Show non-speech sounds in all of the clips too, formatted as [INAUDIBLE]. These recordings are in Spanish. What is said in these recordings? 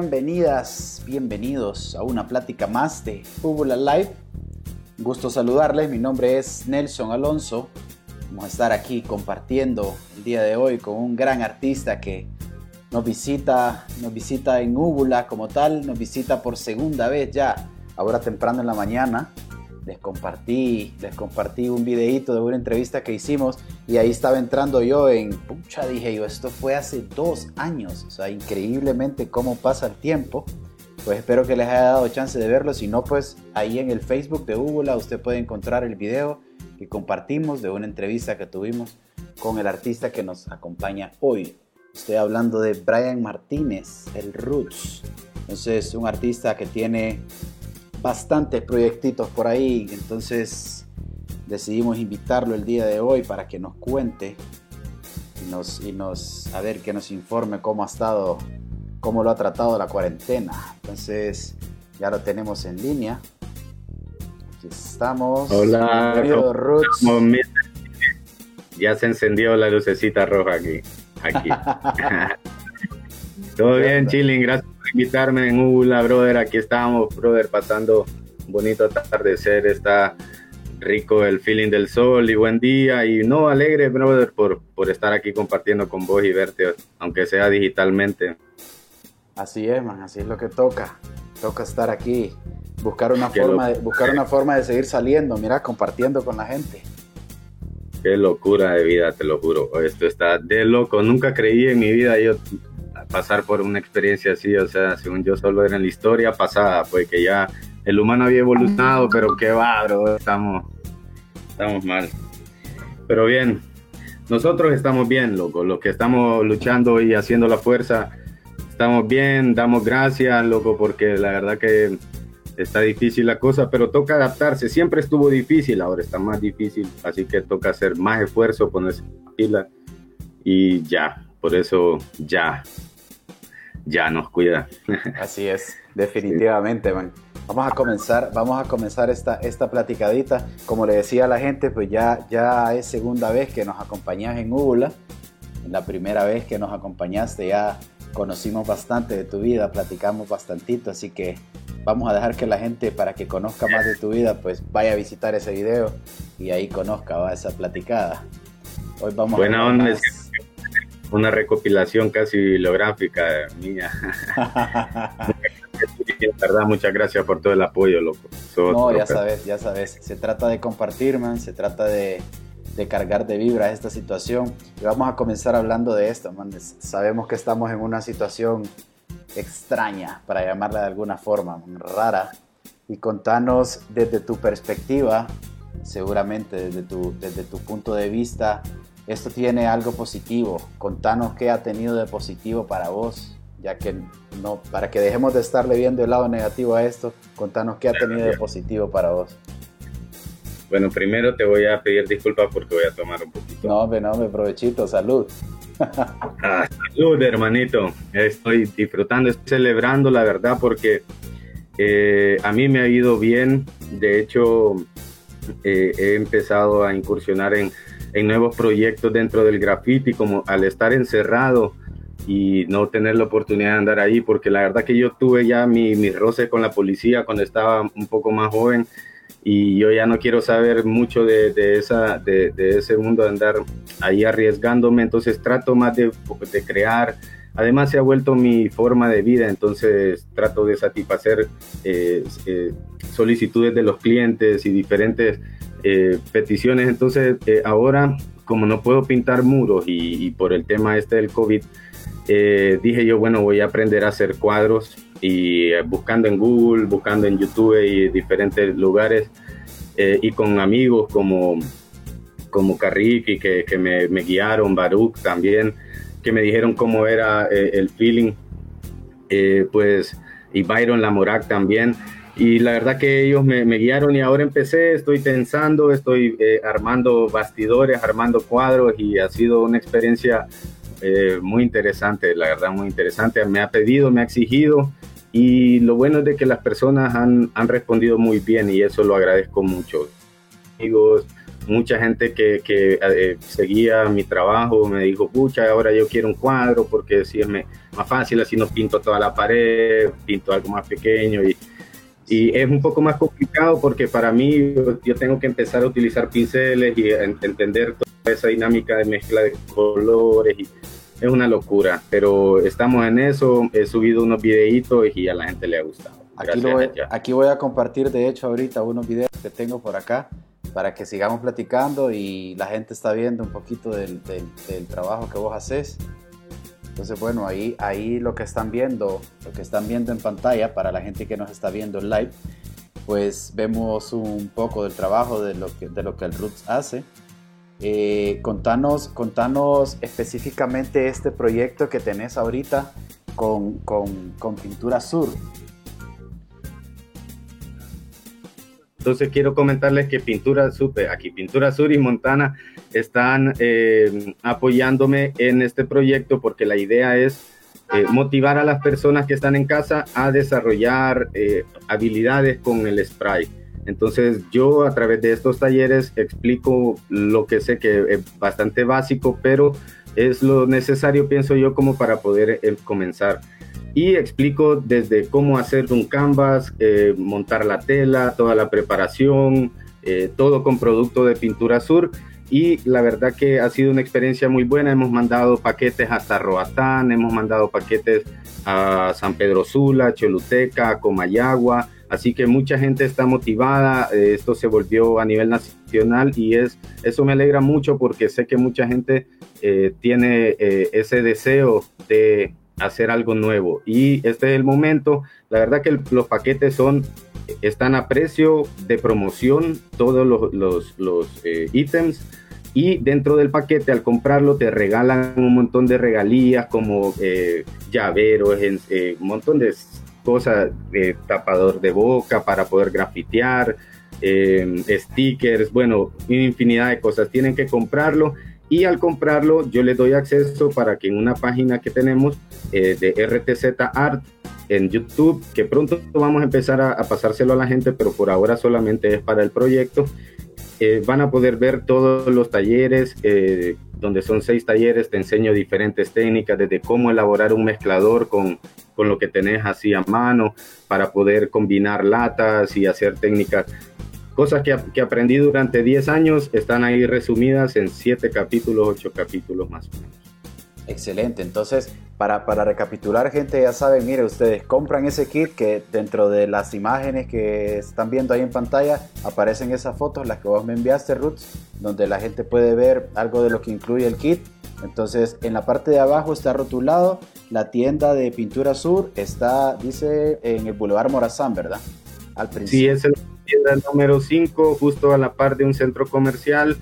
bienvenidas, bienvenidos a una plática más de Fútbol Live. gusto saludarles, mi nombre es Nelson Alonso. Vamos a estar aquí compartiendo el día de hoy con un gran artista que nos visita, nos visita en Úbula como tal, nos visita por segunda vez ya, ahora temprano en la mañana les compartí, les compartí un videito de una entrevista que hicimos y ahí estaba entrando yo en, pucha, dije yo, esto fue hace dos años, o sea, increíblemente cómo pasa el tiempo. Pues espero que les haya dado chance de verlo, si no, pues ahí en el Facebook de Úbula usted puede encontrar el video que compartimos de una entrevista que tuvimos con el artista que nos acompaña hoy. Estoy hablando de Brian Martínez, el Roots. Entonces, un artista que tiene bastantes proyectitos por ahí, entonces decidimos invitarlo el día de hoy para que nos cuente y nos, y nos a ver que nos informe cómo ha estado, cómo lo ha tratado la cuarentena. Entonces ya lo tenemos en línea. Aquí estamos. Hola, Ya se encendió la lucecita roja aquí. Aquí. [LAUGHS] [LAUGHS] Todo bien, chilling, gracias invitarme en Ula, brother. Aquí estamos, brother, pasando un bonito atardecer. Está rico el feeling del sol y buen día. Y no, alegre, brother, por, por estar aquí compartiendo con vos y verte, aunque sea digitalmente. Así es, man, así es lo que toca. Toca estar aquí, buscar una, forma de, buscar una forma de seguir saliendo, mira, compartiendo con la gente. Qué locura de vida, te lo juro. Esto está de loco. Nunca creí en mi vida yo pasar por una experiencia así, o sea, según yo solo era en la historia pasada, pues que ya el humano había evolucionado, pero qué va, bro, estamos, estamos mal. Pero bien, nosotros estamos bien, loco, los que estamos luchando y haciendo la fuerza, estamos bien, damos gracias, loco, porque la verdad que está difícil la cosa, pero toca adaptarse, siempre estuvo difícil, ahora está más difícil, así que toca hacer más esfuerzo, ponerse pila y ya, por eso ya, ya nos cuida. Así es, [LAUGHS] definitivamente, man. Vamos a comenzar, vamos a comenzar esta, esta platicadita. Como le decía a la gente, pues ya, ya es segunda vez que nos acompañas en Úbula. La primera vez que nos acompañaste ya conocimos bastante de tu vida, platicamos bastantito, así que vamos a dejar que la gente, para que conozca más de tu vida, pues vaya a visitar ese video y ahí conozca va, esa platicada. Hoy vamos Buena a onda, una recopilación casi bibliográfica mía. [LAUGHS] verdad, muchas gracias por todo el apoyo, loco. no, ya sabes, ya sabes. Se trata de compartir, man. Se trata de, de cargar de vibra esta situación. Y vamos a comenzar hablando de esto, man. Sabemos que estamos en una situación extraña, para llamarla de alguna forma, rara. Y contanos desde tu perspectiva, seguramente desde tu, desde tu punto de vista, esto tiene algo positivo. Contanos qué ha tenido de positivo para vos, ya que no, para que dejemos de estarle viendo el lado negativo a esto, contanos qué ha tenido de positivo para vos. Bueno, primero te voy a pedir disculpas porque voy a tomar un poquito. No, no, me provechito, salud. [LAUGHS] Ah, salud, hermanito. Estoy disfrutando, estoy celebrando, la verdad, porque eh, a mí me ha ido bien. De hecho, eh, he empezado a incursionar en en nuevos proyectos dentro del graffiti, como al estar encerrado y no tener la oportunidad de andar ahí, porque la verdad que yo tuve ya mi, mi roce con la policía cuando estaba un poco más joven y yo ya no quiero saber mucho de, esa, de, ese mundo de andar ahí arriesgándome, entonces trato más de, de, crear. Además se ha vuelto mi forma de vida, entonces trato de satisfacer eh, eh, solicitudes de los clientes y diferentes eh, peticiones. Entonces, eh, ahora, como no puedo pintar muros y, por el tema este del COVID, eh, dije yo, bueno, voy a aprender a hacer cuadros y buscando en Google, buscando en YouTube y diferentes lugares y con amigos como, como Carrick y que, que me, me, guiaron, Baruch también, que me dijeron cómo era el feeling, pues, y Byron Lamorac también y la verdad que ellos me, guiaron y ahora empecé, estoy pensando, estoy eh, armando bastidores, armando cuadros y ha sido una experiencia eh, muy interesante, la verdad muy interesante. Me ha pedido, me ha exigido y lo bueno es de que las personas han, han respondido muy bien y eso lo agradezco mucho. Amigos, mucha gente que, que eh, seguía mi trabajo me dijo, pucha, ahora yo quiero un cuadro porque si me más fácil, así no pinto toda la pared, pinto algo más pequeño y, y es un poco más complicado porque para mí yo tengo que empezar a utilizar pinceles y entender toda esa dinámica de mezcla de colores y es una locura, pero estamos en eso, he subido unos videitos y a la gente le ha gustado. Aquí, voy, aquí voy a compartir de hecho ahorita unos videos que tengo por acá para que sigamos platicando y la gente está viendo un poquito del, del, trabajo que vos haces. Entonces, bueno, ahí, ahí lo que están viendo, lo que están viendo en pantalla para la gente que nos está viendo en live, pues vemos un poco del trabajo de lo que, de lo que el Roots hace. Eh, contanos, contanos específicamente este proyecto que tenés ahorita con, con, con Pintura Sur. Entonces quiero comentarles que Pintura Sur, aquí Pintura Sur y Montana están eh, apoyándome en este proyecto porque la idea es eh, motivar a las personas que están en casa a desarrollar eh, habilidades con el spray. Entonces yo a través de estos talleres explico lo que sé que es bastante básico, pero es lo necesario, pienso yo, como para poder comenzar y explico desde cómo hacer un canvas, eh, montar la tela, toda la preparación, eh, todo con producto de Pintura Sur. Y la verdad que ha sido una experiencia muy buena. Hemos mandado paquetes hasta Roatán, hemos mandado paquetes a San Pedro Sula, Choluteca, Comayagua. Así que mucha gente está motivada. Eh, esto se volvió a nivel nacional y es, eso me alegra mucho porque sé que mucha gente tiene ese deseo de hacer algo nuevo. Y este es el momento. La verdad que los paquetes son están a precio de promoción todos los, los, los eh, ítems y dentro del paquete al comprarlo te regalan un montón de regalías como eh, llaveros, eh, un montón de cosas, de tapador de boca para poder grafitear, stickers, bueno, infinidad de cosas. Tienen que comprarlo y al comprarlo yo les doy acceso para que en una página que tenemos eh, de RTZ Art en YouTube, que pronto vamos a empezar a, pasárselo a la gente, pero por ahora solamente es para el proyecto, eh, van a poder ver todos los talleres, eh, donde son seis talleres, te enseño diferentes técnicas, desde cómo elaborar un mezclador con, con lo que tenés así a mano, para poder combinar latas y hacer técnicas Cosas que, que aprendí durante 10 años están ahí resumidas en 7 capítulos, 8 capítulos más o menos. Excelente, entonces para, para, recapitular gente ya saben, mire ustedes compran ese kit que dentro de las imágenes que están viendo ahí en pantalla aparecen esas fotos, las que vos me enviaste Roots, donde la gente puede ver algo de lo que incluye el kit. Entonces en la parte de abajo está rotulado, la tienda de Pintura Sur está, dice, en el Boulevard Morazán, ¿verdad? Al principio. Sí, es el tienda número 5, justo a la par de un centro comercial,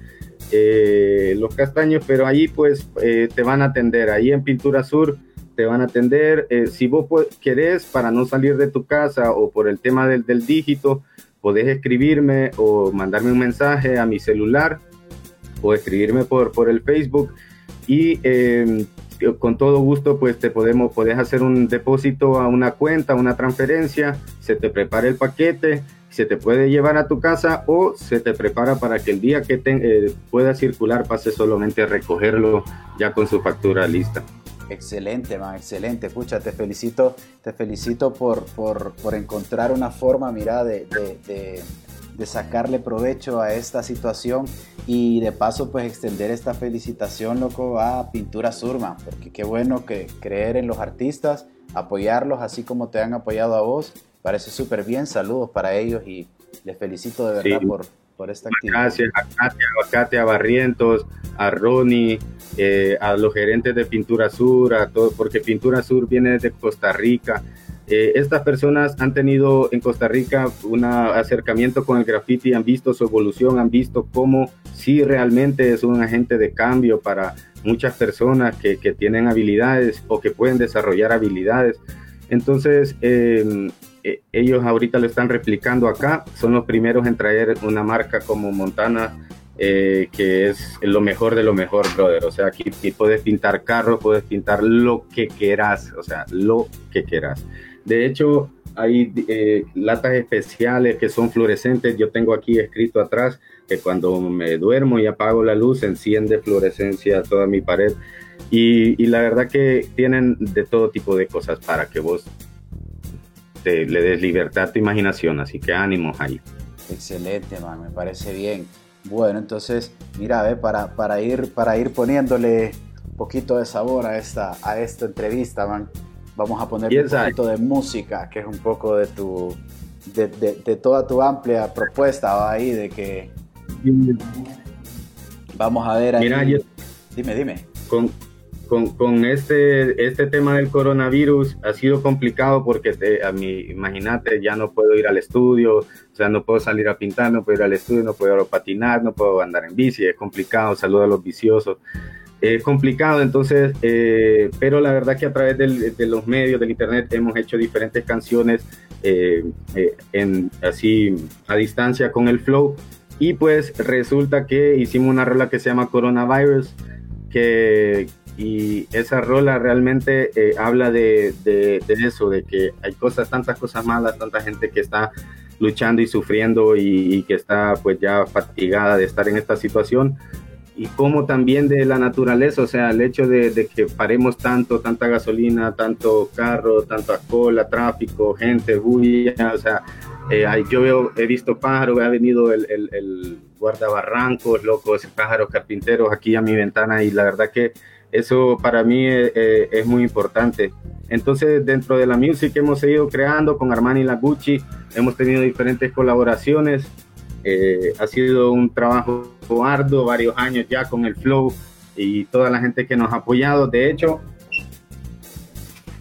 eh, Los Castaños, pero ahí pues eh, te van a atender, ahí en Pintura Sur te van a atender. Eh, si vos querés, para no salir de tu casa o por el tema del, del dígito, podés escribirme o mandarme un mensaje a mi celular o escribirme por, por el Facebook y em, con todo gusto pues te podemos, podés hacer un depósito a una cuenta, una transferencia, se te prepara el paquete se te puede llevar a tu casa o se te prepara para que el día que eh, pueda circular pase solamente a recogerlo ya con su factura lista. Excelente, man, excelente. Pucha, te felicito, te felicito por, por, por encontrar una forma, mira, de, de, de, sacarle provecho a esta situación y de paso, pues extender esta felicitación, loco, a Pintura Surma, porque qué bueno que creer en los artistas, apoyarlos así como te han apoyado a vos parece súper bien. Saludos para ellos y les felicito de verdad por, por esta actividad. Gracias a Katia, a Katia Barrientos, a Ronnie, eh, a los gerentes de Pintura Sur, a todo, porque Pintura Sur viene desde Costa Rica. Eh, estas personas han tenido en Costa Rica un acercamiento con el graffiti, han visto su evolución, han visto cómo sí realmente es un agente de cambio para muchas personas que, que tienen habilidades o que pueden desarrollar habilidades. Entonces, eh, eh, ellos ahorita lo están replicando acá, son los primeros en traer una marca como Montana, eh, que es lo mejor de lo mejor, brother. O sea, aquí, puedes pintar carros, puedes pintar lo que quieras, o sea, lo que quieras. De hecho, hay eh, latas especiales que son fluorescentes. Yo tengo aquí escrito atrás que cuando me duermo y apago la luz, enciende fluorescencia toda mi pared. Y, la verdad que tienen de todo tipo de cosas para que vos te, le des libertad a tu imaginación, así que ánimos ahí. Excelente, man, me parece bien. Bueno, entonces, mira, para, para, ir, para ir poniéndole un poquito de sabor a esta, a esta entrevista, man, vamos a poner un poquito de música, que es un poco de tu, de, de, toda tu amplia propuesta ahí, de que vamos a ver ahí. Mira, dime, dime. Con, con, con, este, este tema del coronavirus ha sido complicado porque te, a mí, imagínate, ya no puedo ir al estudio, o sea, no puedo salir a pintar, no puedo ir al estudio, no puedo patinar, no puedo andar en bici, es complicado, saludo a los viciosos. Es complicado, entonces, eh, pero la verdad que a través de los medios, del internet, hemos hecho diferentes canciones eh, eh, en, así a distancia con el flow. Y pues resulta que hicimos una rola que se llama Coronavirus, que, y esa rola realmente habla de, de, eso, de que hay cosas, tantas cosas malas, tanta gente que está luchando y sufriendo y, y, que está pues ya fatigada de estar en esta situación, y como también de la naturaleza, o sea, el hecho de, que paremos tanto, tanta gasolina, tanto carro, tanta cola, tráfico, gente, bulla, o sea, eh, yo veo, he visto pájaros, ha venido el, el, guardabarrancos, locos, pájaros carpinteros aquí a mi ventana y la verdad que eso para mí eh, eh, es muy importante. Entonces, dentro de la music hemos seguido creando con Armani y la Gucci, hemos tenido diferentes colaboraciones. ha sido un trabajo arduo, varios años ya con el Flow y toda la gente que nos ha apoyado. De hecho,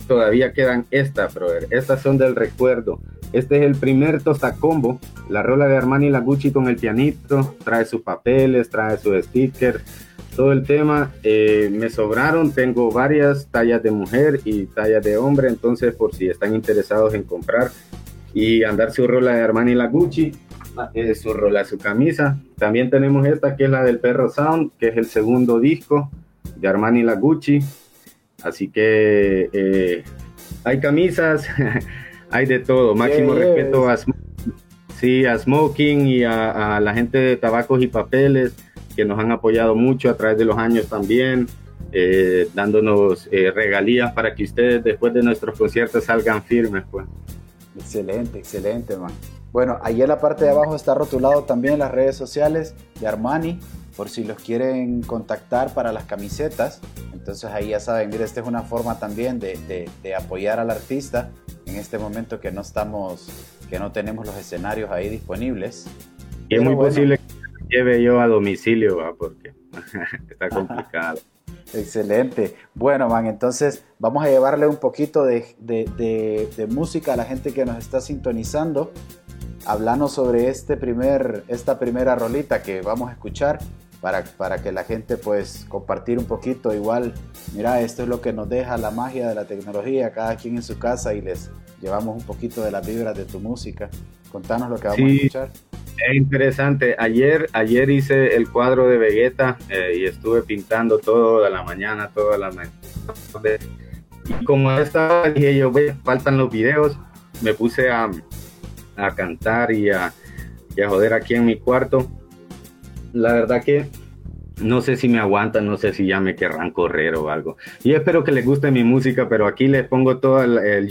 todavía quedan estas, brother. Estas son del recuerdo. Este es el primer Combo, la rola de Armani la Gucci con el pianito, trae sus papeles, trae sus stickers, todo el tema. Eh, me sobraron, tengo varias tallas de mujer y tallas de hombre, entonces por si están interesados en comprar y andar su rola de Armani la Gucci, eh, su rola, su camisa. También tenemos esta que es la del Perro Sound, que es el segundo disco de Armani La Gucci. Así que eh, hay camisas, [LAUGHS] hay de todo. Máximo respeto a, sí, a Smoking y a, la gente de Tabacos y Papeles que nos han apoyado mucho a través de los años también. Eh, dándonos regalías para que ustedes después de nuestros conciertos salgan firmes pues. Excelente, excelente, man. Bueno, ahí en la parte de abajo está rotulado también las redes sociales de Armani, por si los quieren contactar para las camisetas. Entonces ahí ya saben, mire, esta es una forma también de, apoyar al artista en este momento que no estamos, que no tenemos los escenarios ahí disponibles. Y es muy posible que lleve yo a domicilio, ¿va? porque [LAUGHS] está complicado. Excelente. Bueno, man, entonces vamos a llevarle un poquito de, de, música a la gente que nos está sintonizando hablando sobre este primer, esta primera rolita que vamos a escuchar para, para que la gente pues compartir un poquito igual, mira, esto es lo que nos deja la magia de la tecnología, cada quien en su casa y les llevamos un poquito de las vibras de tu música. Contanos lo que vamos a escuchar. Es interesante. Ayer, ayer hice el cuadro de Vegeta eh, y estuve pintando toda la mañana, toda la mañana. Y como estaba, dije yo, faltan los videos, me puse a, a cantar y a, joder aquí en mi cuarto. La verdad que no sé si me aguantan, no sé si ya me querrán correr o algo. Y espero que les guste mi música, pero aquí les pongo todo el, el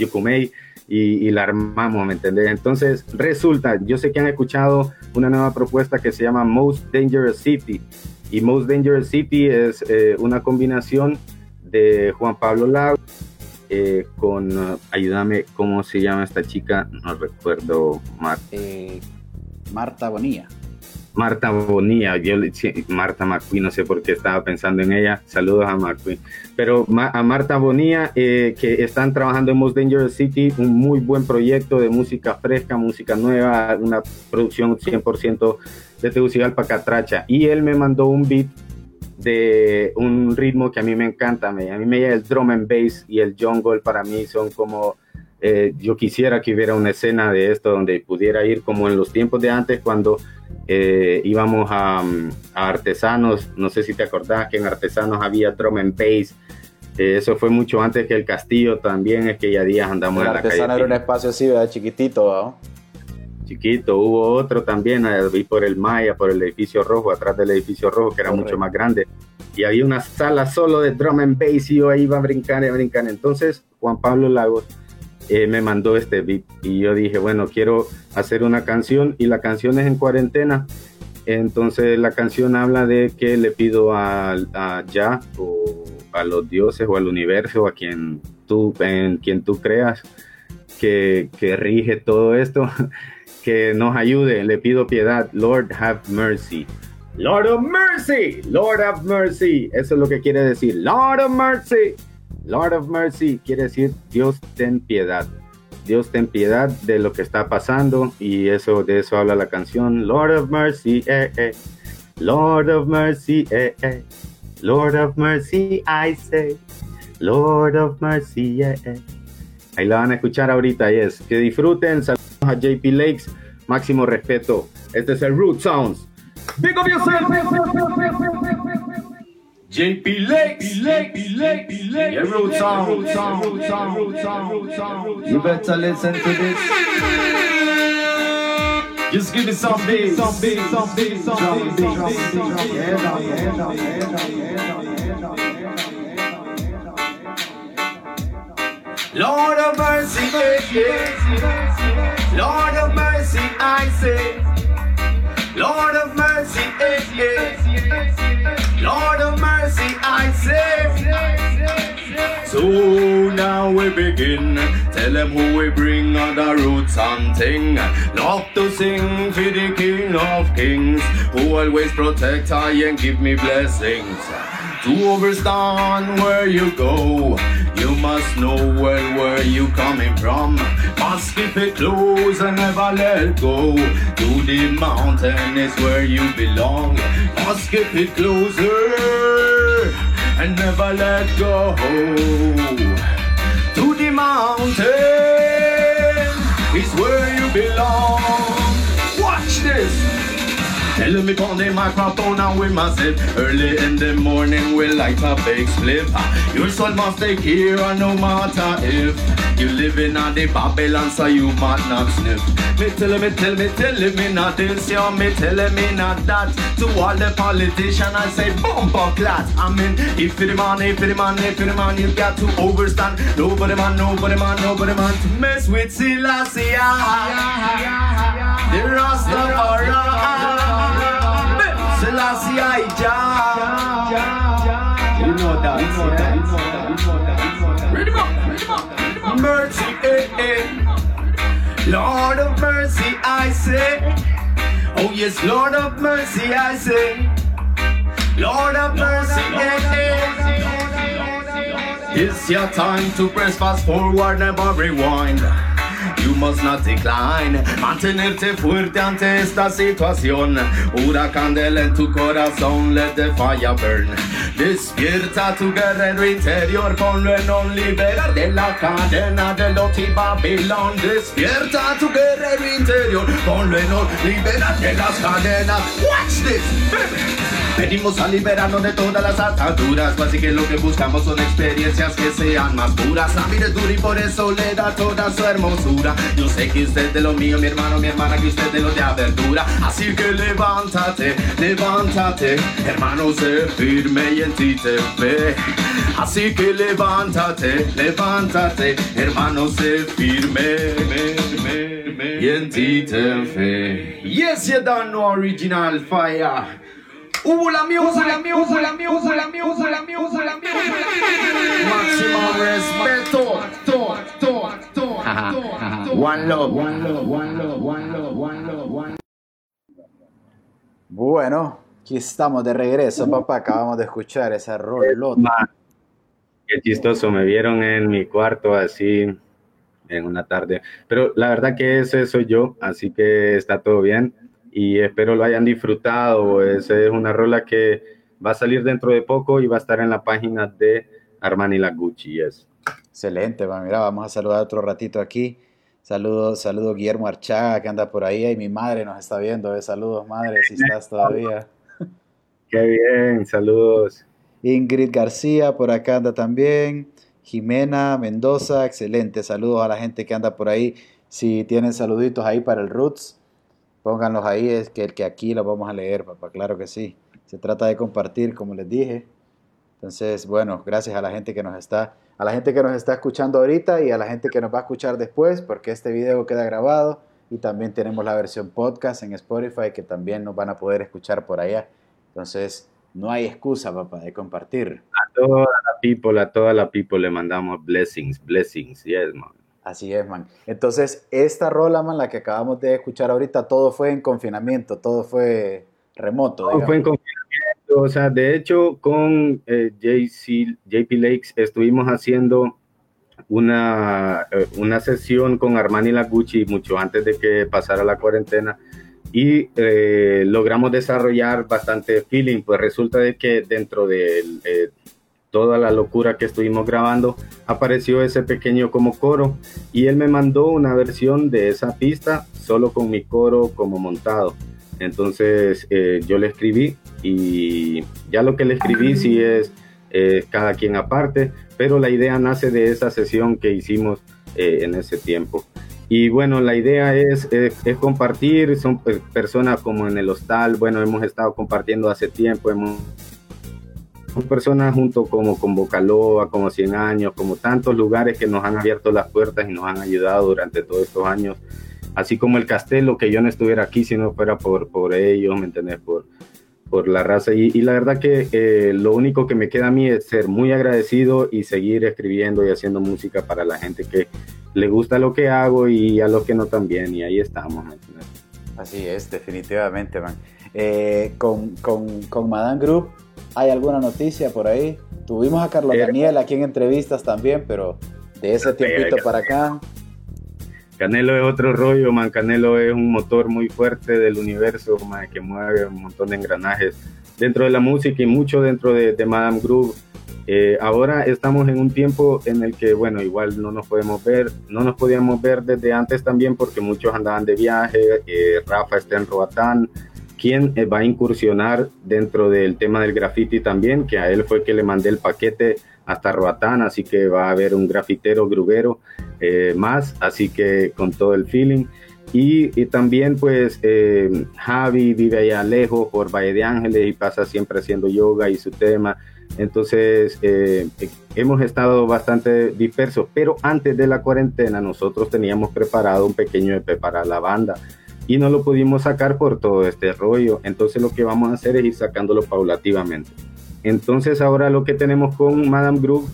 y, la armamos, ¿me entendés? Entonces, resulta, yo sé que han escuchado una nueva propuesta que se llama Most Dangerous City. Y Most Dangerous City es eh, una combinación de Juan Pablo Lau eh, con, ayúdame, ¿cómo se llama esta chica? No recuerdo. Eh, Marta Bonilla. Marta Bonilla, yo Marta McQueen, no sé por qué estaba pensando en ella. Saludos a McQueen. Pero a Marta Bonilla, eh, que están trabajando en Most Dangerous City, un muy buen proyecto de música fresca, música nueva, una producción 100% de Tegucigalpa Catracha. Y él me mandó un beat de un ritmo que a mí me encanta. A mí me el drum and bass y el jungle para mí son como... Eh, yo quisiera que hubiera una escena de esto donde pudiera ir como en los tiempos de antes cuando eh, íbamos a, artesanos, no sé si te acordás que en artesanos había drum and bass, eh, eso fue mucho antes que el castillo también, es que ya días andamos en la calle. Artesano era un espacio así, ¿verdad? Chiquitito, chiquito. Hubo otro también, eh, vi por el Maya, por el edificio rojo, atrás del edificio rojo, que era mucho más grande. Y había una sala solo de drum and bass y yo ahí iba a brincar y a brincar. Entonces, Juan Pablo Lagos eh, me mandó este beat y yo dije, bueno, quiero hacer una canción y la canción es en cuarentena. Entonces la canción habla de que le pido a, a Ya o a los dioses o al universo, a quien tú, en quien tú creas, que, que rige todo esto, [LAUGHS] que nos ayude. Le pido piedad. Lord, have mercy. Lord of mercy. Lord of mercy. Eso es lo que quiere decir. Lord of mercy. Lord of mercy quiere decir Dios ten piedad. Dios ten piedad de lo que está pasando y eso de eso habla la canción Lord of mercy eh, eh. Lord of mercy eh, eh. Lord of mercy I say Lord of mercy eh, eh. Ahí la van a escuchar ahorita, yes. Que disfruten, saludos a JP Lakes, máximo respeto. Este es el Root Sounds. Big up yourself. JP Lakes, Lakes, Lakes, Lakes. Yeah, You better listen to this. Just give me some bass, some bass, some bass, some bass, some bass, some bass. Yeah, yeah, yeah, yeah, yeah, Lord of mercy. Lord of mercy, I say. Lord of mercy, eh. Lord of mercy, I say. So now we begin. Tell them who we bring on the roots and thing. Love to sing for the King of Kings, who always protect I and give me blessings. To overstand where you go, you must know well where you coming from. Must keep it close and never let go. To the mountain is where you belong. Must keep it closer and never let go. To the mountain is where you belong. Watch this. Tell me on the microphone and we massive Early in the morning we light a big split ah, Your soul must take care ah, no matter if. You living on the Babylon so you might not sniff. Me tell me, tell me, tell me not this Yeah, me tell me not that. To all the politicians I say bumper clat I mean, if you're the man, if you're the man, if you're the man You got to overstand. Nobody man, nobody man, nobody man To mess with Selassie. The Rastafari Selassie I Jah. You know that, you know that, you know that, you know that. Read him up, read him up, read him up. Mercy, eh, eh. Lord of mercy, I say. Oh yes, Lord of mercy, I say. Lord of mercy, eh, eh. It's your time to press fast forward, never rewind. You must not decline. Mantenerte fuerte ante esta situación. Huracán en tu corazón, let the fire burn. Despierta tu guerrero interior, ponlo en un liberar de la cadena de Loti Babilón. Despierta tu guerrero interior, ponlo en un liberar de las cadenas. Watch this. Venimos a liberarnos de todas las ataduras, así que lo que buscamos son experiencias que sean más puras. La vida es dura y por eso le da toda su hermosura. Yo sé que usted de lo mío, mi hermano, mi hermana, que usted de lo de abertura. Así que levántate, levántate, hermano, sé firme y en ti te ve. Así que levántate, levántate, hermano, sé firme me, me, me, y en ti te fe. Yes, you don't know original fire. Hubo la music, la music, la music, la music, la music, la music. Máximo respeto. To, to, to, to, to. One love, one love, one love, one love, one love, one Bueno, aquí estamos de regreso, papá. Acabamos de escuchar esa rolota. Qué chistoso, me vieron en mi cuarto así en una tarde. Pero la verdad que ese soy yo, así que está todo bien y espero lo hayan disfrutado. Esa es una rola que va a salir dentro de poco y va a estar en la página de Armani La Gucci. Yes. Excelente, va, mira, vamos a saludar otro ratito aquí. Saludos, saludos Guillermo Archaga que anda por ahí y mi madre nos está viendo. eh. Saludos, madre, si estás todavía. [LAUGHS] Qué bien, saludos. Ingrid García por acá anda también. Jimena Mendoza, excelente. Saludos a la gente que anda por ahí Si tienen saluditos ahí para el Roots, pónganlos ahí, es que el que aquí los vamos a leer, papá, claro que sí. Se trata de compartir, como les dije. Entonces, bueno, gracias a la gente que nos está, a la gente que nos está escuchando ahorita y a la gente que nos va a escuchar después, porque este video queda grabado y también tenemos la versión podcast en Spotify que también nos van a poder escuchar por allá. Entonces, no hay excusa, papá, de compartir. A toda la people, a toda la people le mandamos blessings, blessings, yes, man. Así es, man. Entonces, esta rola, man, la que acabamos de escuchar ahorita, todo fue en confinamiento, todo fue remoto. Todo fue en confinamiento, o sea, de hecho, con eh, JC, JP Lakes estuvimos haciendo una, eh, una sesión con Armani Lagucci mucho antes de que pasara la cuarentena y eh, logramos desarrollar bastante feeling, pues resulta de que dentro de eh, toda la locura que estuvimos grabando apareció ese pequeño como coro y él me mandó una versión de esa pista solo con mi coro como montado. Entonces eh, yo le escribí y ya lo que le escribí sí es eh, cada quien aparte, pero la idea nace de esa sesión que hicimos eh, en ese tiempo. Y bueno, la idea es, es, es compartir, son personas como en el hostal, bueno, hemos estado compartiendo hace tiempo, hemos son personas junto como con Bocaloa, como 100 años, como tantos lugares que nos han abierto las puertas y nos han ayudado durante todos estos años, así como el Castelo, que yo no estuviera aquí si no fuera por, por ellos, ¿me entendés? Por, por la raza. Y, y la verdad que eh, lo único que me queda a mí es ser muy agradecido y seguir escribiendo y haciendo música para la gente que le gusta lo que hago y a los que no también. Y ahí estamos. ¿me? Así es, definitivamente, man. Eh, con, con, con Madame Group, ¿hay alguna noticia por ahí? Tuvimos a Carlos Eh, Daniel aquí en entrevistas también, pero de ese tiempito para acá, Canelo es otro rollo, man. Canelo es un motor muy fuerte del universo, man, que mueve un montón de engranajes dentro de la música y mucho dentro de, de Madame Groove. Eh, ahora estamos en un tiempo en el que, bueno, igual no nos podemos ver, no nos podíamos ver desde antes también porque muchos andaban de viaje. eh, Rafa está en Roatán, quien eh, va a incursionar dentro del tema del graffiti también, que a él fue que le mandé el paquete hasta Roatán, así que va a haber un grafitero grubero eh, más, así que con todo el feeling. Y, también pues eh, Javi vive allá lejos por Valle de Ángeles y pasa siempre haciendo yoga y su tema. Entonces hemos estado bastante dispersos, pero antes de la cuarentena nosotros teníamos preparado un pequeño EP para la banda y no lo pudimos sacar por todo este rollo. Entonces lo que vamos a hacer es ir sacándolo paulativamente. Entonces ahora lo que tenemos con Madame Groove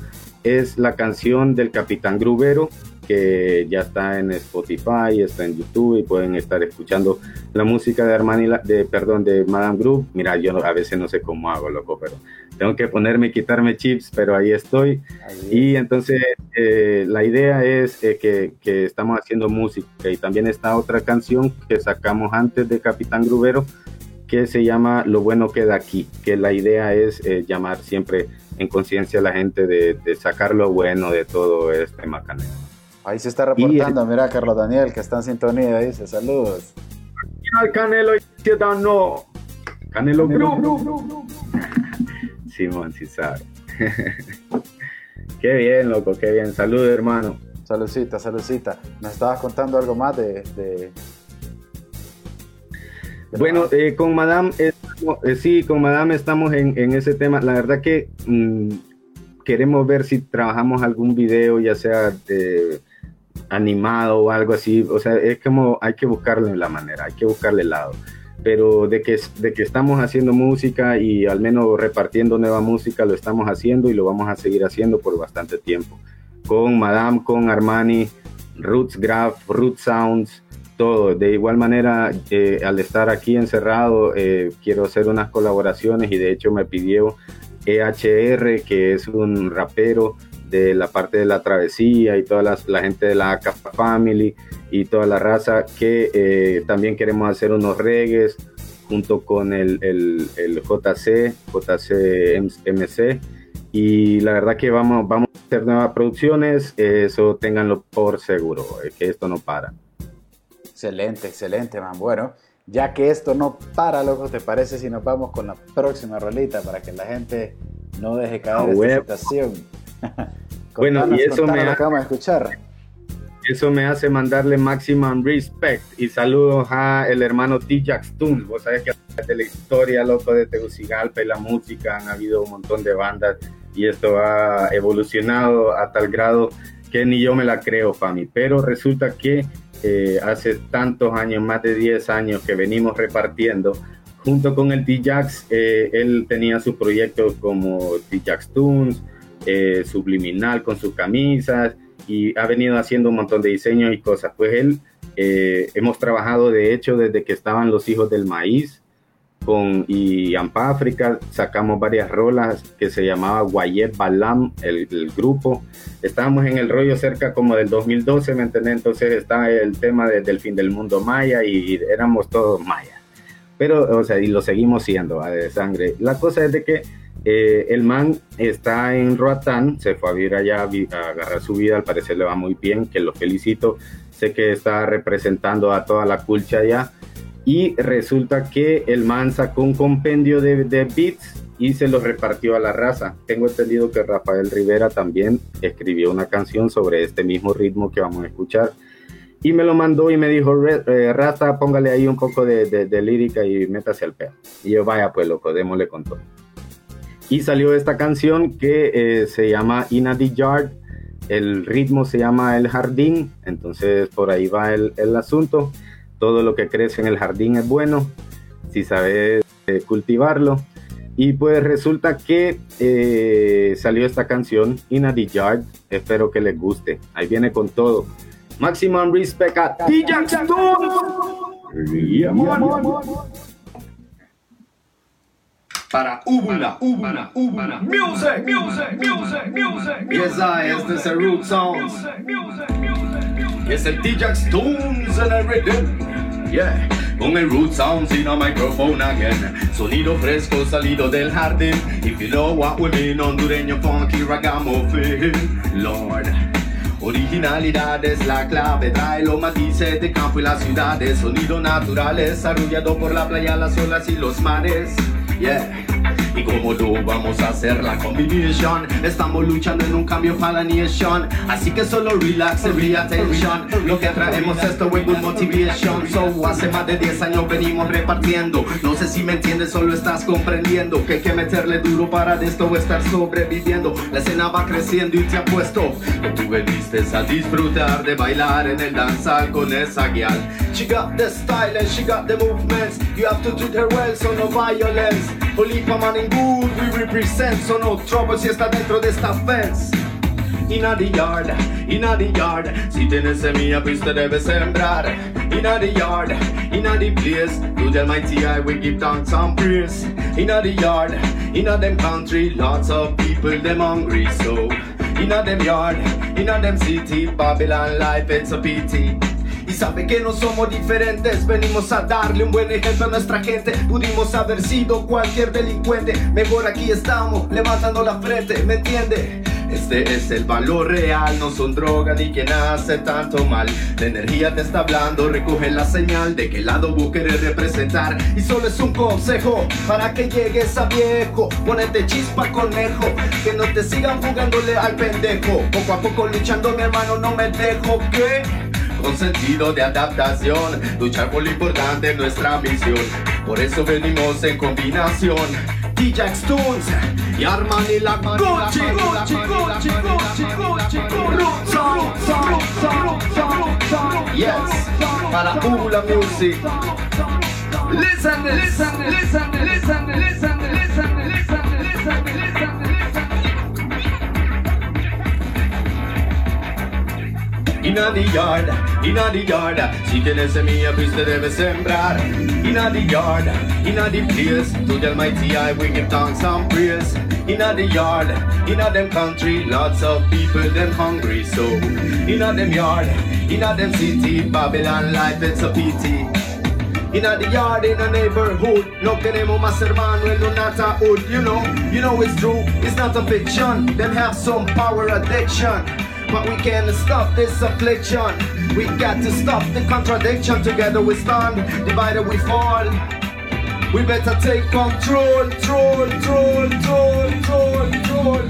es la canción del Capitán Grubero, que ya está en Spotify, está en YouTube y pueden estar escuchando la música de Armani, de, perdón, de Madame Groove. Mira, yo a veces no sé cómo hago, loco, pero tengo que ponerme y quitarme chips, pero ahí estoy. ahí- Y entonces eh, la idea es eh, que, que estamos haciendo música y también está otra canción que sacamos antes de Capitán Grubero que se llama Lo bueno queda aquí, que la idea es eh, llamar siempre en conciencia a la gente de, de sacar lo bueno de todo este macaneo. Ahí se está reportando, mira Carlos Daniel que está en sintonía, dice, saludos. Al Canelo Ciudadano, Canelo Group. [LAUGHS] Simón, sí sabe. [LAUGHS] qué bien, loco, qué bien. Salud, hermano. Saludcita, saludcita. ¿Nos estabas contando algo más de... de- de Bueno, eh, con Madame, eh, sí, con Madame estamos en, en ese tema. La verdad que mm, queremos ver si trabajamos algún video, ya sea de- animado o algo así. O sea, es como hay que buscarle la manera, hay que buscarle el lado. Pero de que, de que estamos haciendo música y al menos repartiendo nueva música, lo estamos haciendo y lo vamos a seguir haciendo por bastante tiempo. Con Madame, con Armani, Roots Graph, Roots Sounds, todo. De igual manera, eh, al estar aquí encerrado, eh, quiero hacer unas colaboraciones y de hecho me pidió EHR, que es un rapero de la parte de la travesía y toda las- la gente de la AK Family y toda la raza, que eh, también queremos hacer unos reggaes junto con el, el, el JC, JC MC. Y la verdad que vamos, vamos a hacer nuevas producciones, eso ténganlo por seguro, eh, que esto no para. Excelente, excelente, man. Bueno, ya que esto no para, loco, ¿te parece si nos vamos con la próxima rolita para que la gente no deje caer A esta situación? [LAUGHS] Bueno, y eso me lo ha- que vamos a escuchar. eso me hace mandarle maximum respect y saludos a el hermano T-Jax Toons. Vos sabés que de la historia, loco, de Tegucigalpa y la música han habido un montón de bandas y esto ha evolucionado a tal grado que ni yo me la creo, Fami. Pero resulta que eh, hace tantos años, más de 10 años que venimos repartiendo, junto con el T-Jax, eh, él tenía sus proyectos como T-Jax Tunes, eh, Subliminal con sus camisas y ha venido haciendo un montón de diseños y cosas. Pues él, hemos trabajado de hecho desde que estaban los hijos del maíz, con y Ampa África sacamos varias rolas que se llamaba Guayet Balam, el, grupo. Estábamos en el rollo cerca como del 2012, ¿me entendés? Entonces está el tema del fin del mundo maya y, éramos todos mayas. Pero, o sea, y lo seguimos siendo, de sangre. La cosa es de que eh, el man está en Roatán, se fue a vivir allá a, agarrar su vida, al parecer le va muy bien, que lo felicito. Sé que está representando a toda la culcha allá y resulta que el man sacó un compendio de, de beats y se los repartió a la raza. Tengo entendido que Rafael Rivera también escribió una canción sobre este mismo ritmo que vamos a escuchar. Y me lo mandó y me dijo, eh, raza, póngale ahí un poco de, lírica y métase al pedo. Y yo, vaya pues loco, démosle con todo. Y salió esta canción que eh, se llama Ina the Yard. El ritmo se llama El Jardín. Entonces por ahí va el, el asunto todo lo que crece en el jardín es bueno, si sabes eh, cultivarlo. Y pues resulta que eh, salió esta canción, In a the Yard. Espero que les guste. Ahí viene con todo. Maximum respect a DJ Para Ubula, Ubula, Ubula. Music, music, music, music. Yes, I, este es el Root Sounds. Es el DJ Stones en el rhythm. Yeah. Con el root sounds in a microphone again. Sonido fresco salido del jardín. If you know what we mean, hondureño funky ragamuffin. Lord. Originalidad es la clave, trae los matices de campo y las ciudades, sonidos naturales, arrullado por la playa, las olas y los mares. Yeah. Y como lo vamos a hacer la combinación Estamos luchando en un cambio para la nation Así que solo relax and pay attention Lo que traemos es good motivation. So hace más de 10 años venimos repartiendo. No sé si me entiendes, solo estás comprendiendo Que hay que meterle duro para de esto estar sobreviviendo. La escena va creciendo y te apuesto Que tú veniste a disfrutar de bailar en el danzal con esa guial. She got the style and she got the movements. You have to treat her well, so no violence Olipa man good, we represent So no trouble si está dentro de esta fence. Inna the yard, inna the yard Si tienes semilla pues te debes sembrar. Inna the yard, inna the place To the mighty eye we give thanks and praise. Inna the yard, inna them country Lots of people them hungry so. Inna them yard, inna them city Babylon life it's a pity y sabe que no somos diferentes. Venimos a darle un buen ejemplo a nuestra gente. Pudimos haber sido cualquier delincuente. Mejor aquí estamos, levantando la frente, ¿me entiende? Este es el valor real, no son drogas ni quien hace tanto mal. La energía te está hablando, recoge la señal de qué lado vos querés representar. Y solo es un consejo para que llegues a viejo. Ponete chispa, conejo, que no te sigan jugándole al pendejo. Poco a poco luchando, mi hermano, no me dejo que con sentido de adaptación, luchar por lo importante en nuestra misión. Por eso venimos en combinación. DJ Stones y Armani la Gucci, Gucci, Gucci, Gucci, Gucci, Yes, para Ula Music. Listen, listen, listen, listen, listen, listen, listen, listen, listen. Inna the yard, inna the yard Si tienes semilla pues te debes sembrar. Inna the yard, inna the place To the almighty eye we give thanks and praise. Inna the yard, inna them country Lots of people them hungry so. Inna them yard, inna them city Babylon life it's a pity. Inna the yard, in a neighborhood No queremos más hermano en un ataúd You know, you know it's true It's not a fiction Them have some power addiction but we can't stop this affliction. We got to stop the contradiction. Together we stand, divided we fall. We better take control, control, control, control, control.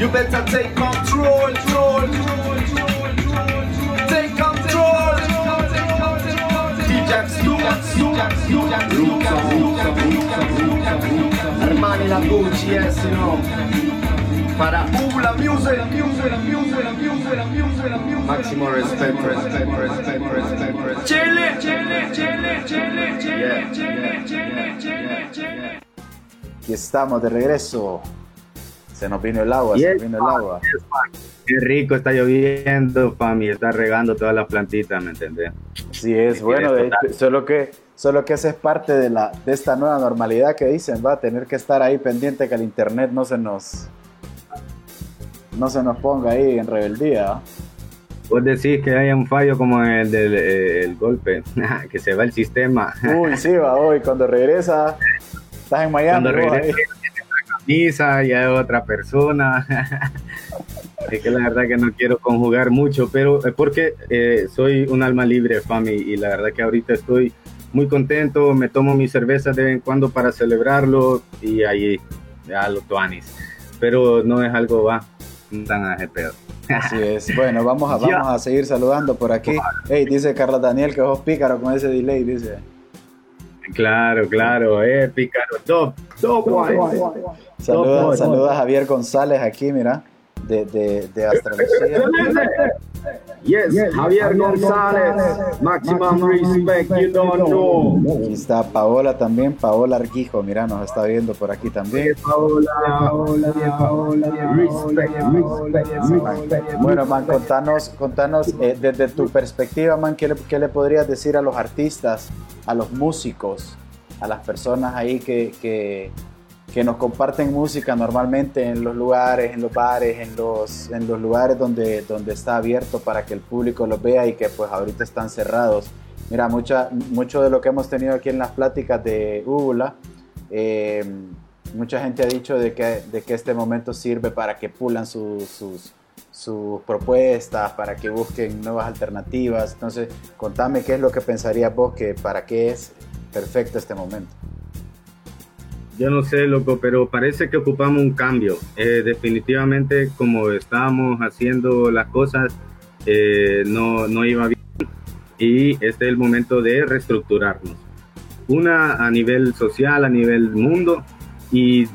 You better take control, control, control, control, control. Take control. DJ Stu, Stu, Stu, Stu, Armani la Gucci, yes, you know. Para Ubla Music. Máximo respeto, respeto, respeto, respeto. Chile, Chile, Chile, Chile, Chile, Chile, Chile, Chile, Chile. Aquí estamos de regreso. Se nos vino el agua, se Yes, nos vino el agua. yes. Qué rico está lloviendo, fami, está regando todas las plantitas, ¿me entendés? Sí, es bueno, de solo que, solo que esa es parte de, la, de esta nueva normalidad que dicen, va a tener que estar ahí pendiente que el internet no se nos, no se nos ponga ahí en rebeldía. Vos decís que hay un fallo como el del eh, el golpe, [LAUGHS] que se va el sistema. Uy, sí, va, hoy cuando regresa, estás en Miami. Cuando regresa, tiene otra camisa, ya es otra persona. [LAUGHS] es que la verdad que no quiero conjugar mucho, pero es porque eh, soy un alma libre, Fami, y la verdad que ahorita estoy muy contento, me tomo mis cervezas de vez en cuando para celebrarlo y ahí ya lo tuanis. Pero no es algo, va, tan ajepeo. Así es. Bueno, vamos a, [LAUGHS] vamos a seguir saludando por aquí. Hey, dice Carla Daniel que sos pícaro con ese delay, dice. Claro, claro, eh, pícaro, top, top, guay. Saluda, Top, saluda a Javier González aquí, mira, de, de, de Astrología. [LAUGHS] Yes, Javier González, maximum respect, you don't know. Aquí está Paola también, Paola Arquijo, mira, nos está viendo por aquí también. Paola, Paola, Paola, respect. Bueno, man, contanos, contanos eh, desde tu perspectiva, man, ¿qué le, qué le podrías decir a los artistas, a los músicos, a las personas ahí que, que, que nos comparten música normalmente en los lugares, en los bares, en los, en los lugares donde, donde está abierto para que el público los vea y que pues ahorita están cerrados? Mira, mucha, mucho de lo que hemos tenido aquí en las pláticas de Úbula, eh, mucha gente ha dicho de que, de que este momento sirve para que pulan sus, sus, propuestas, para que busquen nuevas alternativas. Entonces, contame qué es lo que pensarías vos que para qué es perfecto este momento. Yo no sé, loco, pero parece que ocupamos un cambio. Eh, definitivamente, como estábamos haciendo las cosas, eh, no, no iba bien. Y este es el momento de reestructurarnos. Una a nivel social, a nivel mundo, y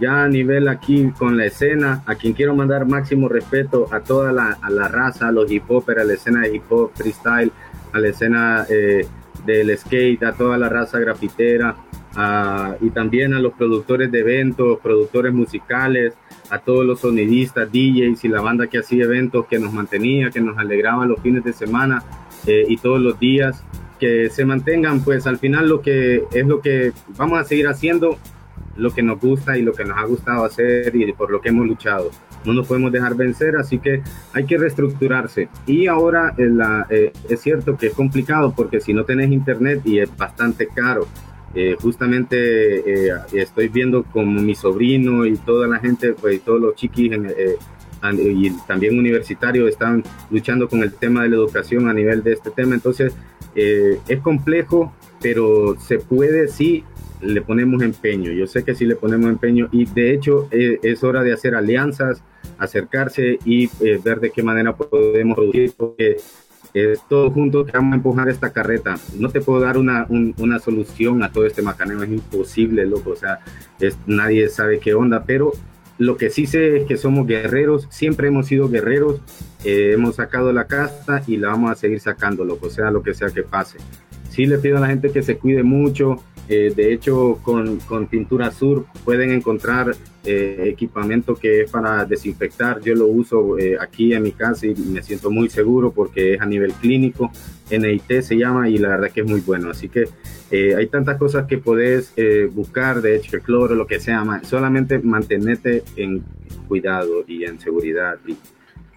ya a nivel aquí con la escena, a quien quiero mandar máximo respeto a toda la, la raza, a los hip hopers, a la escena de hip hop freestyle, a la escena eh, del skate, a toda la raza grafitera, a- y también a los productores de eventos, productores musicales, a todos los sonidistas, DJs y la banda que hacía eventos, que nos mantenía, que nos alegraba los fines de semana eh, y todos los días, que se mantengan, pues al final lo que es lo que vamos a seguir haciendo, lo que nos gusta y lo que nos ha gustado hacer y por lo que hemos luchado. No nos podemos dejar vencer, así que hay que reestructurarse. Y ahora eh, la- eh, es cierto que es complicado porque si no tenés internet y es bastante caro, eh, justamente eh, estoy viendo como mi sobrino y toda la gente, pues todos los chiquis en, eh, y también universitarios están luchando con el tema de la educación a nivel de este tema. Entonces eh, es complejo, pero se puede si le ponemos empeño. Yo sé que si le ponemos empeño y de hecho eh, es hora de hacer alianzas, acercarse y eh, ver de qué manera podemos producir, porque es todos juntos que vamos a empujar esta carreta. No te puedo dar una, un- una solución a todo este macaneo, es imposible, loco. O sea, es, nadie sabe qué onda, pero lo que sí sé es que somos guerreros, siempre hemos sido guerreros, eh, hemos sacado la casta y la vamos a seguir sacando, loco, sea lo que sea que pase. Sí le pido a la gente que se cuide mucho, eh, de hecho con, con Pintura Sur pueden encontrar eh, equipamiento que es para desinfectar, yo lo uso eh, aquí en mi casa y me siento muy seguro porque es a nivel clínico, NIT se llama y la verdad que es muy bueno, así que hay tantas cosas que podés buscar, de hecho, el cloro, lo que sea, solamente mantenerte en cuidado y en seguridad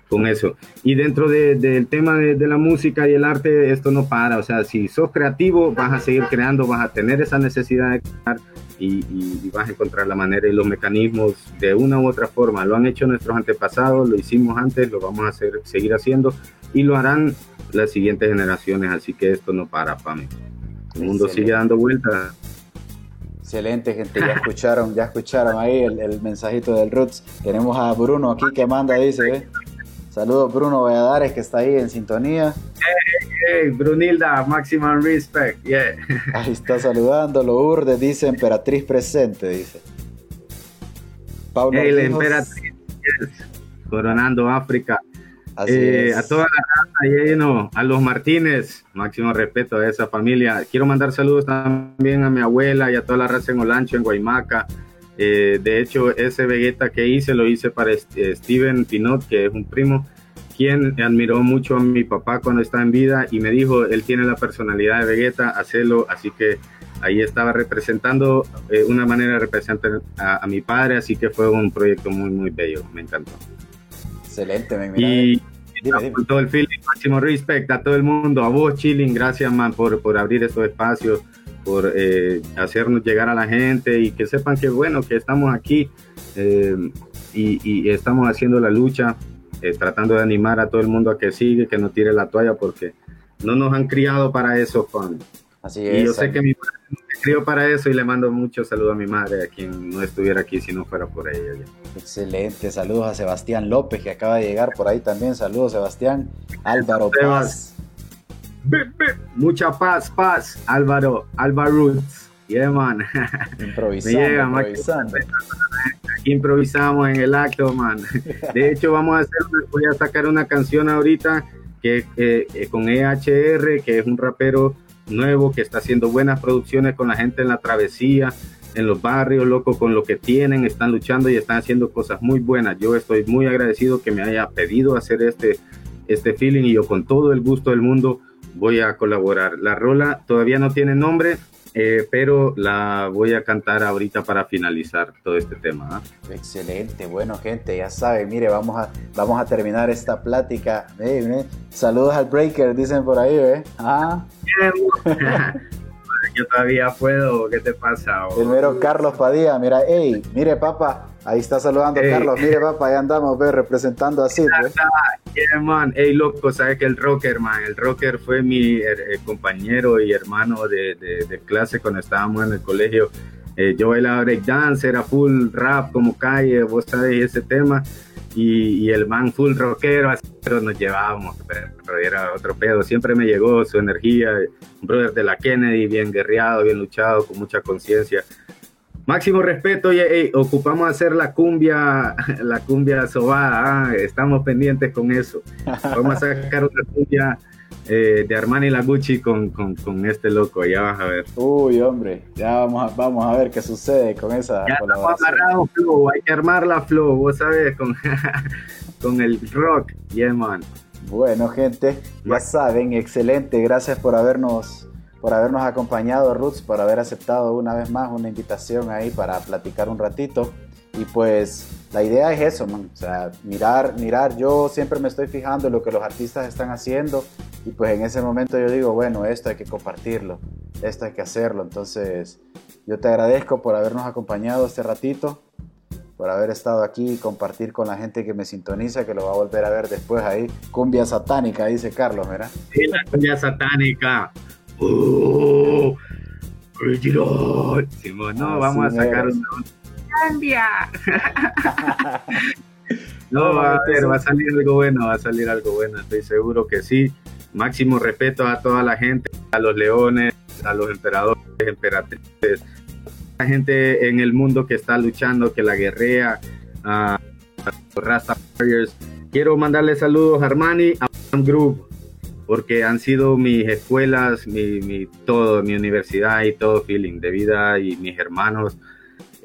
con eso. Y dentro de- del tema de, de la música y el arte, esto no para, o sea, si sos creativo, vas a seguir creando, vas a tener esa necesidad de crear y, y- y vas a encontrar la manera y los mecanismos de una u otra forma. Lo han hecho nuestros antepasados, lo hicimos antes, lo vamos a hacer, seguir haciendo y lo harán las siguientes generaciones, así que esto no para, Pame. El mundo sigue dando vueltas. Excelente, gente. Ya escucharon, ya escucharon ahí el, el mensajito del Roots. Tenemos a Bruno aquí que manda, dice, ¿ve? Saludos Bruno Valladares que está ahí en sintonía. Hey, Brunilda, maximum respect, yeah. [LAUGHS] Ahí está saludando, lo urde, dice Emperatriz presente, dice. Pablo El Ortijos, emperatriz, coronando África. así Eh, es. a toda la raza lleno, a los Martínez, máximo respeto a esa familia. Quiero mandar saludos también a mi abuela y a toda la raza en Olancho, en Guaymaca. Eh, de hecho, ese Vegeta que hice lo hice para eh, Steven Pinot, que es un primo, quien admiró mucho a mi papá cuando estaba en vida y me dijo, él tiene la personalidad de Vegeta, hacelo. Así que ahí estaba representando, eh, una manera de representar a, a mi padre, así que fue un proyecto muy, muy bello, me encantó. Excelente, mira, Y dime, dime. con todo el feeling, máximo respect a todo el mundo, a vos, Chilling, gracias, man, por, por abrir estos espacios, por eh, hacernos llegar a la gente y que sepan que, bueno, que estamos aquí eh, y, y estamos haciendo la lucha, eh, tratando de animar a todo el mundo a que sigue, que no tire la toalla, porque no nos han criado para eso, fan. Así Y yo es. sé que mi madre no me crió para eso y le mando muchos saludos a mi madre, a quien no estuviera aquí si no fuera por ella. Excelente, saludos a Sebastián López que acaba de llegar por ahí también. Saludos, Sebastián. Álvaro Sebas. Paz. Mucha paz, paz, Álvaro, Álvaro Roots. Yeah, man. Improvisando, [LAUGHS] Me llega. Aquí improvisamos en el acto, man. De hecho, vamos a hacer, voy a sacar una canción ahorita que eh, con EHR, que es un rapero nuevo que está haciendo buenas producciones con la gente en la travesía, en los barrios, loco, con lo que tienen, están luchando y están haciendo cosas muy buenas. Yo estoy muy agradecido que me haya pedido hacer este, este feeling y yo con todo el gusto del mundo voy a colaborar. La rola todavía no tiene nombre, eh, pero la voy a cantar ahorita para finalizar todo este tema. ¿ah? Excelente, bueno gente, ya saben, mire, vamos a, vamos a terminar esta plática. Eh, Saludos al Breaker, dicen por ahí, ¿eh? Ah, [LAUGHS] Yo todavía puedo, ¿qué te pasa? primero Carlos Padilla, mira, hey, mire papá, ahí está saludando Ey. Carlos, mire papá, ahí andamos, ve, representando así, ¿ve? Yeah, man. Hey, loco, sabes que el rocker, man, el rocker fue mi eh, eh, compañero y hermano de, de- de clase cuando estábamos en el colegio. Eh, yo bailaba breakdance, era full rap como calle, vos sabes ese tema. Y, y el man full rockero, así, pero nos llevábamos, pero era otro pedo. Siempre me llegó su energía, un brother de la Kennedy, bien guerreado, bien luchado, con mucha conciencia. Máximo respeto, y ocupamos hacer la cumbia, [LAUGHS] la cumbia sobada, ah, estamos pendientes con eso. Vamos a sacar una cumbia eh, de Armani la Gucci con, con, con este loco, ya vas a ver. Uy, hombre, ya vamos a, vamos a ver qué sucede con esa Ya estamos colaboración. amarrados, Flow, hay que armar la Flow, vos sabes, con, [LAUGHS] con el rock, yeah, man. Bueno, gente, ya saben, excelente. Gracias por habernos, por habernos acompañado, Roots, por haber aceptado una vez más una invitación ahí para platicar un ratito. Y pues la idea es eso, man. O sea, mirar, mirar. Yo siempre me estoy fijando en lo que los artistas están haciendo. Y pues en ese momento yo digo, bueno, esto hay que compartirlo. Esto hay que hacerlo. Entonces, yo te agradezco por habernos acompañado este ratito por haber estado aquí y compartir con la gente que me sintoniza, que lo va a volver a ver después ahí. Cumbia satánica, dice Carlos, ¿verdad? Sí, la cumbia satánica. Oh. Simón, no, vamos a sacar es. una cumbia. [LAUGHS] No, va a, ver, va a salir algo bueno, va a salir algo bueno, estoy seguro que sí. Máximo respeto a toda la gente, a los leones, a los emperadores, emperatrices, a la gente en el mundo que está luchando, que la guerrea, a los Rasta Warriors. Quiero mandarle saludos a Armani, a Group, porque han sido mis escuelas, mi, mi todo, mi universidad y todo feeling de vida y mis hermanos.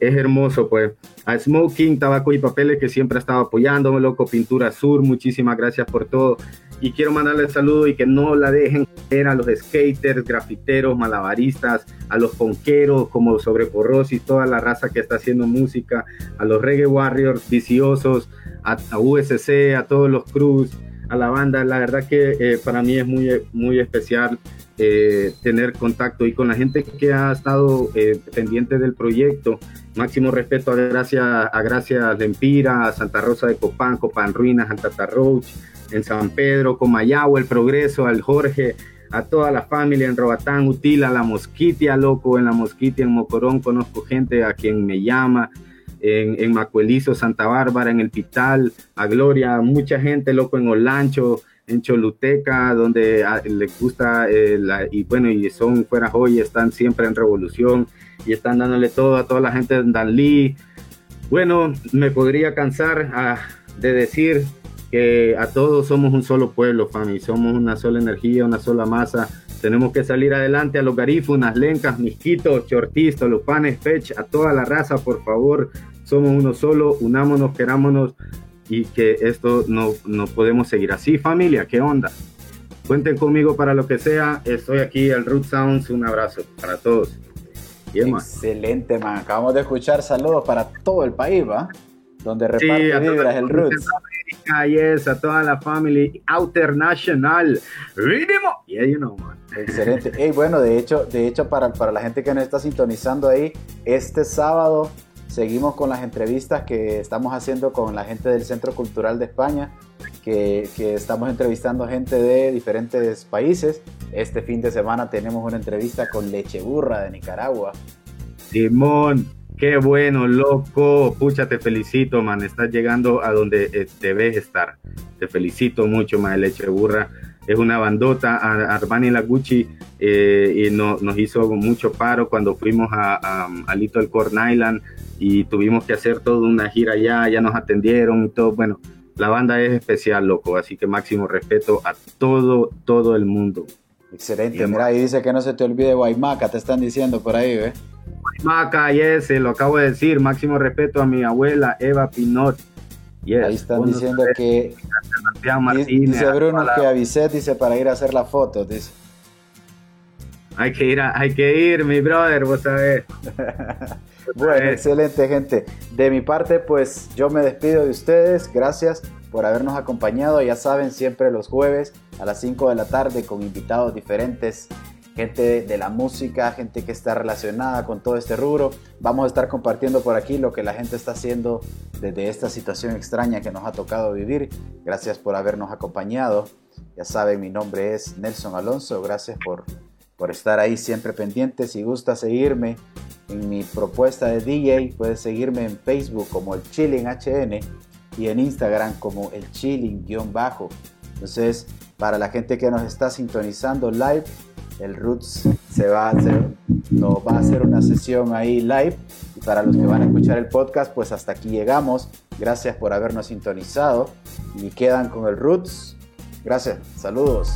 Es hermoso, pues. A Smoking, Tabaco y Papeles, que siempre ha estado apoyándome, loco. Pintura Sur, muchísimas gracias por todo. Y quiero mandarle saludo y que no la dejen caer a los skaters, grafiteros, malabaristas, a los ponqueros como Sobreporrosis, toda la raza que está haciendo música, a los Reggae Warriors, viciosos, a, a USC, a todos los crews, a la banda. La verdad que eh, para mí es muy, muy especial eh, tener contacto y con la gente que ha estado eh, pendiente del proyecto. Máximo respeto a Gracias, a Gracias Lempira, a Santa Rosa de Copán, Copán Ruinas, a Tata Roach, en San Pedro, Comayagua, El Progreso, al Jorge, a toda la familia en Robatán, Utila, La Mosquitia, loco, en La Mosquitia, en Mocorón, conozco gente a quien me llama, en, Macuelizo, Santa Bárbara, en El Pital, a Gloria, mucha gente, loco, en Olancho, en Choluteca, donde a, les gusta, eh, la, y bueno, y son fuera hoy, están siempre en revolución y están dándole todo a toda la gente de Danlí, Bueno, me podría cansar ah, de decir que a todos somos un solo pueblo, Fami, somos una sola energía, una sola masa. Tenemos que salir adelante a los garífunas, lencas, misquitos, chortistas, los panes, pech, a toda la raza, por favor. Somos uno solo, unámonos, querámonos y que esto no, no podemos seguir así, familia. ¿Qué onda? Cuenten conmigo para lo que sea. Estoy aquí, el Root Sounds. Un abrazo para todos. Bien, Excelente, man. Acabamos de escuchar saludos para todo el país, ¿va? Donde reparte Sí, a vibras el Roots. Centroamérica, yes, a toda la family international. Ritmo. Yeah, you know, man. Excelente. Ey, bueno, de hecho, de hecho para, para la gente que nos está sintonizando ahí, este sábado seguimos con las entrevistas que estamos haciendo con la gente del Centro Cultural de España, que, que estamos entrevistando gente de diferentes países. Este fin de semana tenemos una entrevista con Leche Burra de Nicaragua. Simón, qué bueno, loco. Pucha, te felicito, man. Estás llegando a donde eh, debes estar. Te felicito mucho, man. Leche Burra es una bandota. Armani Laguchi eh, y no- nos hizo mucho paro cuando fuimos a, a, a Little Corn Island y tuvimos que hacer toda una gira allá. Ya nos atendieron y todo. Bueno, la banda es especial, loco. Así que máximo respeto a todo, todo el mundo. Excelente. Bien, Mira, ahí dice que no se te olvide Guaymaca, te están diciendo por ahí, ¿ves? Maca, yes, lo acabo de decir. Máximo respeto a mi abuela Eva Pinot. Yes. Ahí están diciendo que Sebastián Martínez, dice Bruno la- que avisé, dice para ir a hacer la foto, dice. Hay que ir, a- hay que ir, mi brother, vos sabés. [LAUGHS] Bueno, excelente gente. De mi parte, pues yo me despido de ustedes. Gracias por habernos acompañado. Ya saben, siempre los jueves a las 5 de la tarde con invitados diferentes. Gente de la música, gente que está relacionada con todo este rubro. Vamos a estar compartiendo por aquí lo que la gente está haciendo desde esta situación extraña que nos ha tocado vivir. Gracias por habernos acompañado. Ya saben, mi nombre es Nelson Alonso. Gracias por, por estar ahí siempre pendiente. Si gusta seguirme en mi propuesta de DJ, puedes seguirme en Facebook como el Chilling HN y en Instagram como el Chilling-bajo. Entonces, para la gente que nos está sintonizando live, el Roots se va a hacer, nos va a hacer una sesión ahí live. Y para los que van a escuchar el podcast, pues hasta aquí llegamos. Gracias por habernos sintonizado y quedan con el Roots. Gracias, saludos.